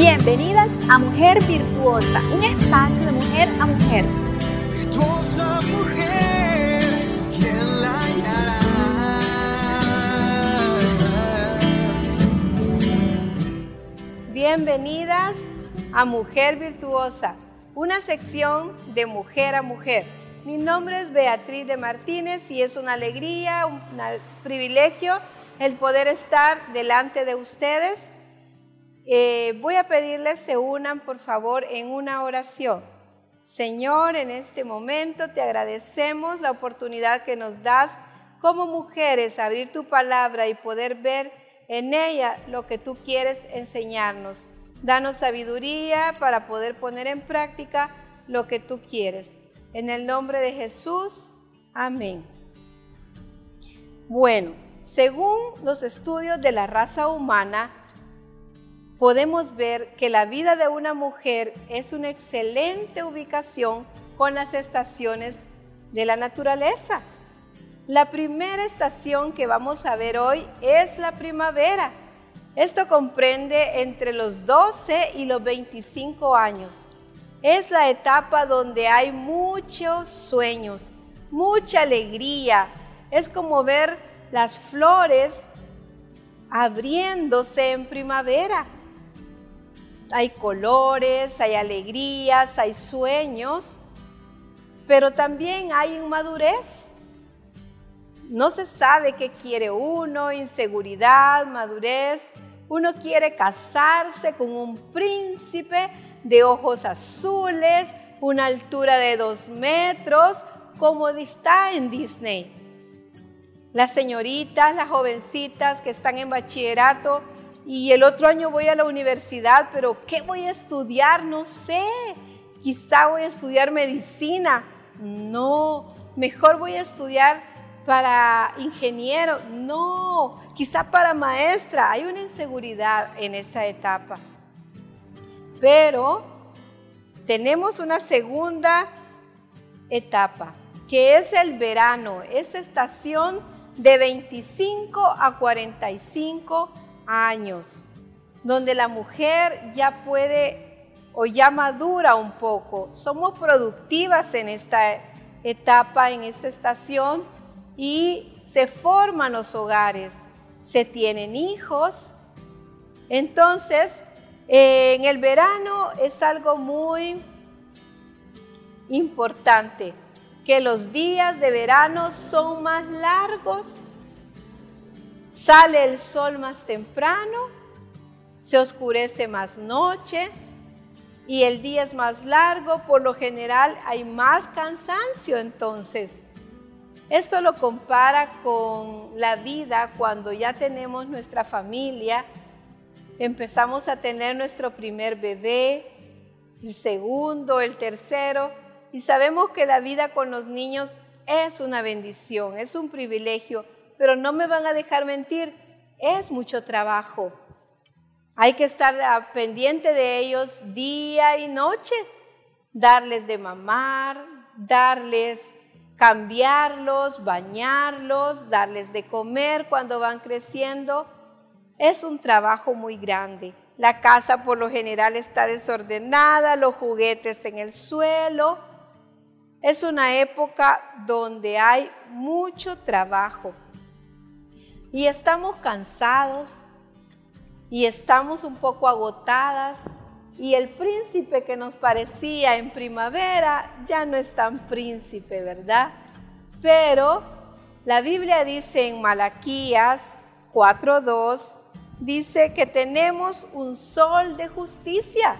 Bienvenidas a Mujer Virtuosa, un espacio de mujer a mujer. Virtuosa mujer, ¿quién la hallará? Bienvenidas a Mujer Virtuosa, una sección de mujer a mujer. Mi nombre es Beatriz de Martínez y es una alegría, un privilegio el poder estar delante de ustedes. Eh, voy a pedirles se unan por favor en una oración. Señor, en este momento te agradecemos la oportunidad que nos das como mujeres abrir tu palabra y poder ver en ella lo que tú quieres enseñarnos. Danos sabiduría para poder poner en práctica lo que tú quieres. En el nombre de Jesús, amén. Bueno, según los estudios de la raza humana, podemos ver que la vida de una mujer es una excelente ubicación con las estaciones de la naturaleza. La primera estación que vamos a ver hoy es la primavera. Esto comprende entre los 12 y los 25 años. Es la etapa donde hay muchos sueños, mucha alegría. Es como ver las flores abriéndose en primavera. Hay colores, hay alegrías, hay sueños, pero también hay inmadurez. No se sabe qué quiere uno, inseguridad, madurez. Uno quiere casarse con un príncipe de ojos azules, una altura de dos metros, como está en Disney. Las señoritas, las jovencitas que están en bachillerato y el otro año voy a la universidad, pero ¿qué voy a estudiar? No sé. Quizá voy a estudiar medicina. No, mejor voy a estudiar para ingeniero. No, quizá para maestra. Hay una inseguridad en esta etapa. Pero tenemos una segunda etapa, que es el verano, esa estación de 25 a 45 años, donde la mujer ya puede o ya madura un poco. Somos productivas en esta etapa, en esta estación, y se forman los hogares, se tienen hijos. Entonces, en el verano es algo muy importante que los días de verano son más largos, sale el sol más temprano, se oscurece más noche y el día es más largo, por lo general hay más cansancio entonces. Esto lo compara con la vida cuando ya tenemos nuestra familia, empezamos a tener nuestro primer bebé, el segundo, el tercero, y sabemos que la vida con los niños es una bendición, es un privilegio, pero no me van a dejar mentir, es mucho trabajo. Hay que estar pendiente de ellos día y noche, darles de mamar, darles, cambiarlos, bañarlos, darles de comer cuando van creciendo. Es un trabajo muy grande. La casa por lo general está desordenada, los juguetes en el suelo, es una época donde hay mucho trabajo y estamos cansados y estamos un poco agotadas y el príncipe que nos parecía en primavera ya no es tan príncipe, ¿verdad? Pero la Biblia dice en Malaquías 4.2, dice que tenemos un sol de justicia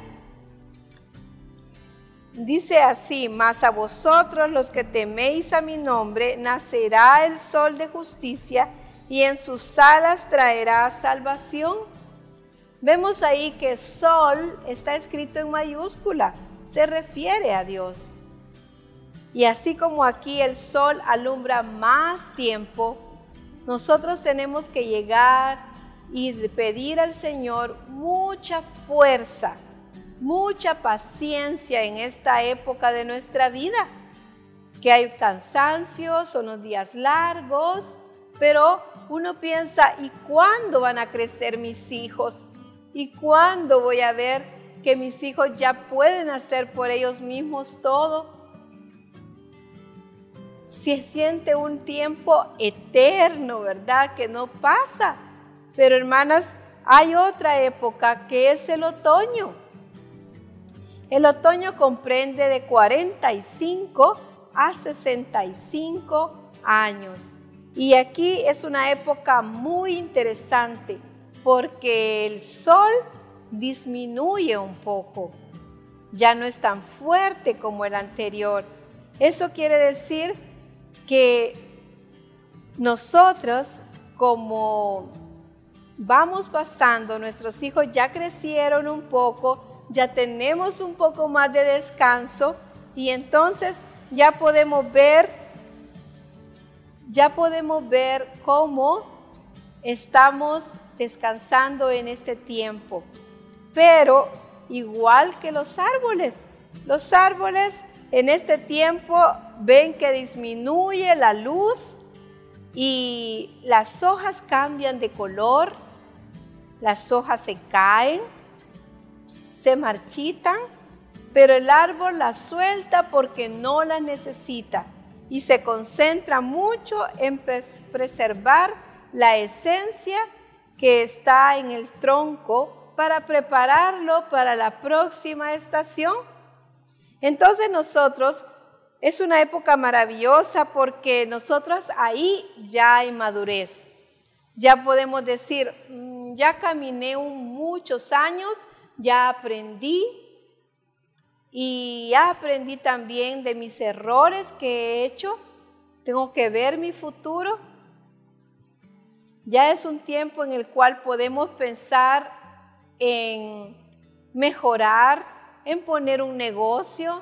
Dice así, mas a vosotros los que teméis a mi nombre, nacerá el sol de justicia y en sus alas traerá salvación. Vemos ahí que sol está escrito en mayúscula, se refiere a Dios. Y así como aquí el sol alumbra más tiempo, nosotros tenemos que llegar y pedir al Señor mucha fuerza mucha paciencia en esta época de nuestra vida, que hay cansancio, son los días largos, pero uno piensa, ¿y cuándo van a crecer mis hijos? ¿Y cuándo voy a ver que mis hijos ya pueden hacer por ellos mismos todo? Se siente un tiempo eterno, ¿verdad? Que no pasa. Pero hermanas, hay otra época que es el otoño. El otoño comprende de 45 a 65 años. Y aquí es una época muy interesante porque el sol disminuye un poco, ya no es tan fuerte como el anterior. Eso quiere decir que nosotros como vamos pasando, nuestros hijos ya crecieron un poco, ya tenemos un poco más de descanso y entonces ya podemos ver, ya podemos ver cómo estamos descansando en este tiempo. Pero igual que los árboles, los árboles en este tiempo ven que disminuye la luz y las hojas cambian de color, las hojas se caen, se marchitan pero el árbol la suelta porque no la necesita y se concentra mucho en preservar la esencia que está en el tronco para prepararlo para la próxima estación. Entonces nosotros, es una época maravillosa porque nosotros ahí ya hay madurez. Ya podemos decir, mm, ya caminé muchos años, ya aprendí, y ya aprendí también de mis errores que he hecho. Tengo que ver mi futuro. Ya es un tiempo en el cual podemos pensar en mejorar, en poner un negocio,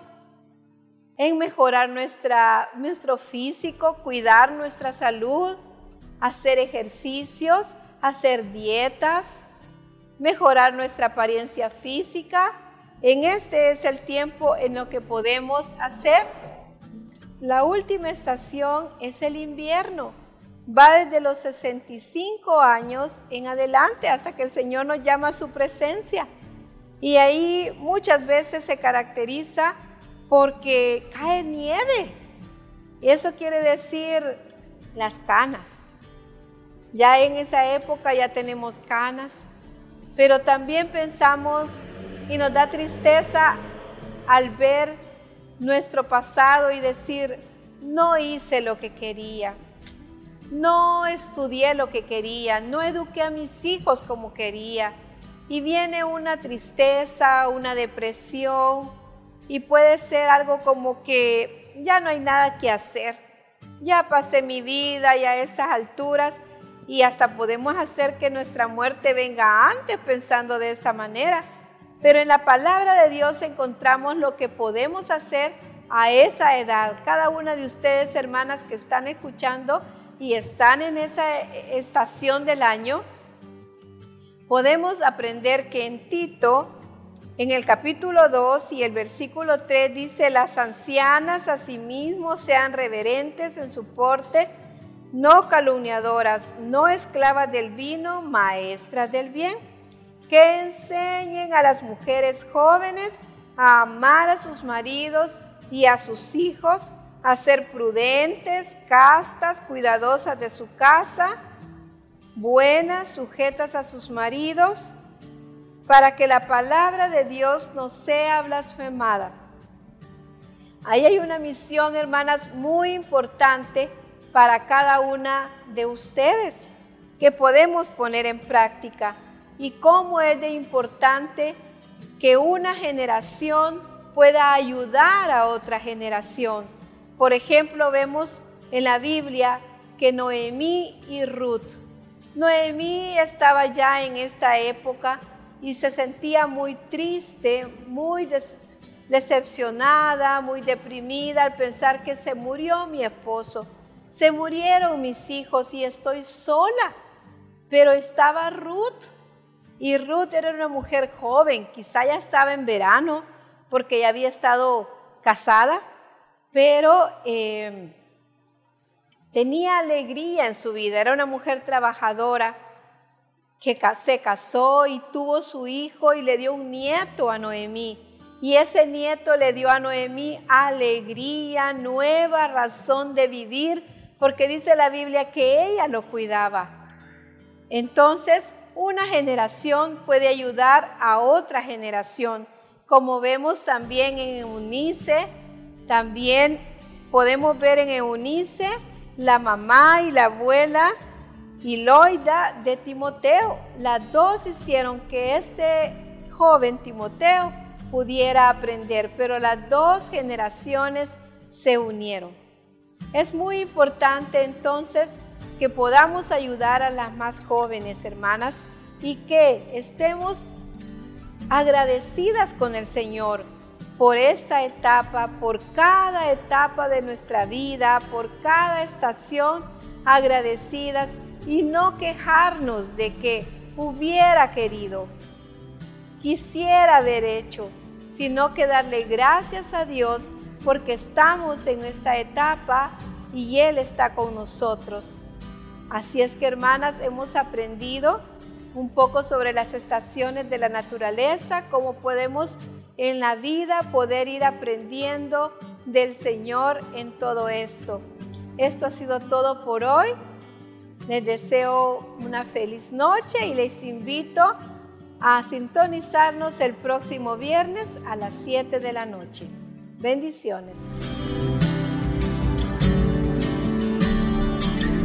en mejorar nuestra, nuestro físico, cuidar nuestra salud, hacer ejercicios, hacer dietas, mejorar nuestra apariencia física en este es el tiempo en lo que podemos hacer. La última estación es el invierno. Va desde los 65 años en adelante hasta que el Señor nos llama a su presencia. Y ahí muchas veces se caracteriza porque cae nieve. Eso quiere decir las canas. Ya en esa época ya tenemos canas, pero también pensamos y nos da tristeza al ver nuestro pasado y decir, no hice lo que quería, no estudié lo que quería, no eduqué a mis hijos como quería. Y viene una tristeza, una depresión y puede ser algo como que ya no hay nada que hacer. Ya pasé mi vida y a estas alturas y hasta podemos hacer que nuestra muerte venga antes pensando de esa manera. Pero en la palabra de Dios encontramos lo que podemos hacer a esa edad. Cada una de ustedes, hermanas que están escuchando y están en esa estación del año, podemos aprender que en Tito, en el capítulo 2 y el versículo 3 dice, las ancianas asimismo sean reverentes en su porte, no calumniadoras, no esclavas del vino, maestras del bien que enseñen a las mujeres jóvenes a amar a sus maridos y a sus hijos, a ser prudentes, castas, cuidadosas de su casa, buenas, sujetas a sus maridos, para que la palabra de Dios no sea blasfemada. Ahí hay una misión, hermanas, muy importante para cada una de ustedes que podemos poner en práctica y cómo es de importante que una generación pueda ayudar a otra generación. Por ejemplo, vemos en la Biblia que Noemí y Ruth. Noemí estaba ya en esta época y se sentía muy triste, muy decepcionada, muy deprimida al pensar que se murió mi esposo, se murieron mis hijos y estoy sola. Pero estaba Ruth y Ruth era una mujer joven, quizá ya estaba en verano porque ya había estado casada, pero em, tenía alegría en su vida, era una mujer trabajadora que se casó y tuvo su hijo y le dio un nieto a Noemí. Y ese nieto le dio a Noemí alegría, nueva razón de vivir, porque dice la Biblia que ella lo cuidaba. Entonces, una generación puede ayudar a otra generación, como vemos también en Eunice, también podemos ver en Eunice la mamá y la abuela y Loida de Timoteo. Las dos hicieron que este joven Timoteo pudiera aprender, pero las dos generaciones se unieron. Es muy importante entonces que podamos ayudar a las más jóvenes hermanas y que estemos agradecidas con el Señor por esta etapa, por cada etapa de nuestra vida, por cada estación, agradecidas y no quejarnos de que hubiera querido, quisiera haber hecho, sino que darle gracias a Dios porque estamos en esta etapa y Él está con nosotros. Así es que hermanas, hemos aprendido un poco sobre las estaciones de la naturaleza, cómo podemos en la vida poder ir aprendiendo del Señor en todo esto. Esto ha sido todo por hoy. Les deseo una feliz noche y les invito a sintonizarnos el próximo viernes a las 7 de la noche. Bendiciones.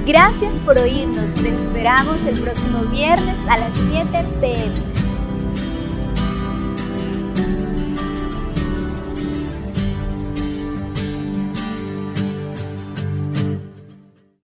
Gracias por oírnos. Te esperamos el próximo viernes a las 7 pm.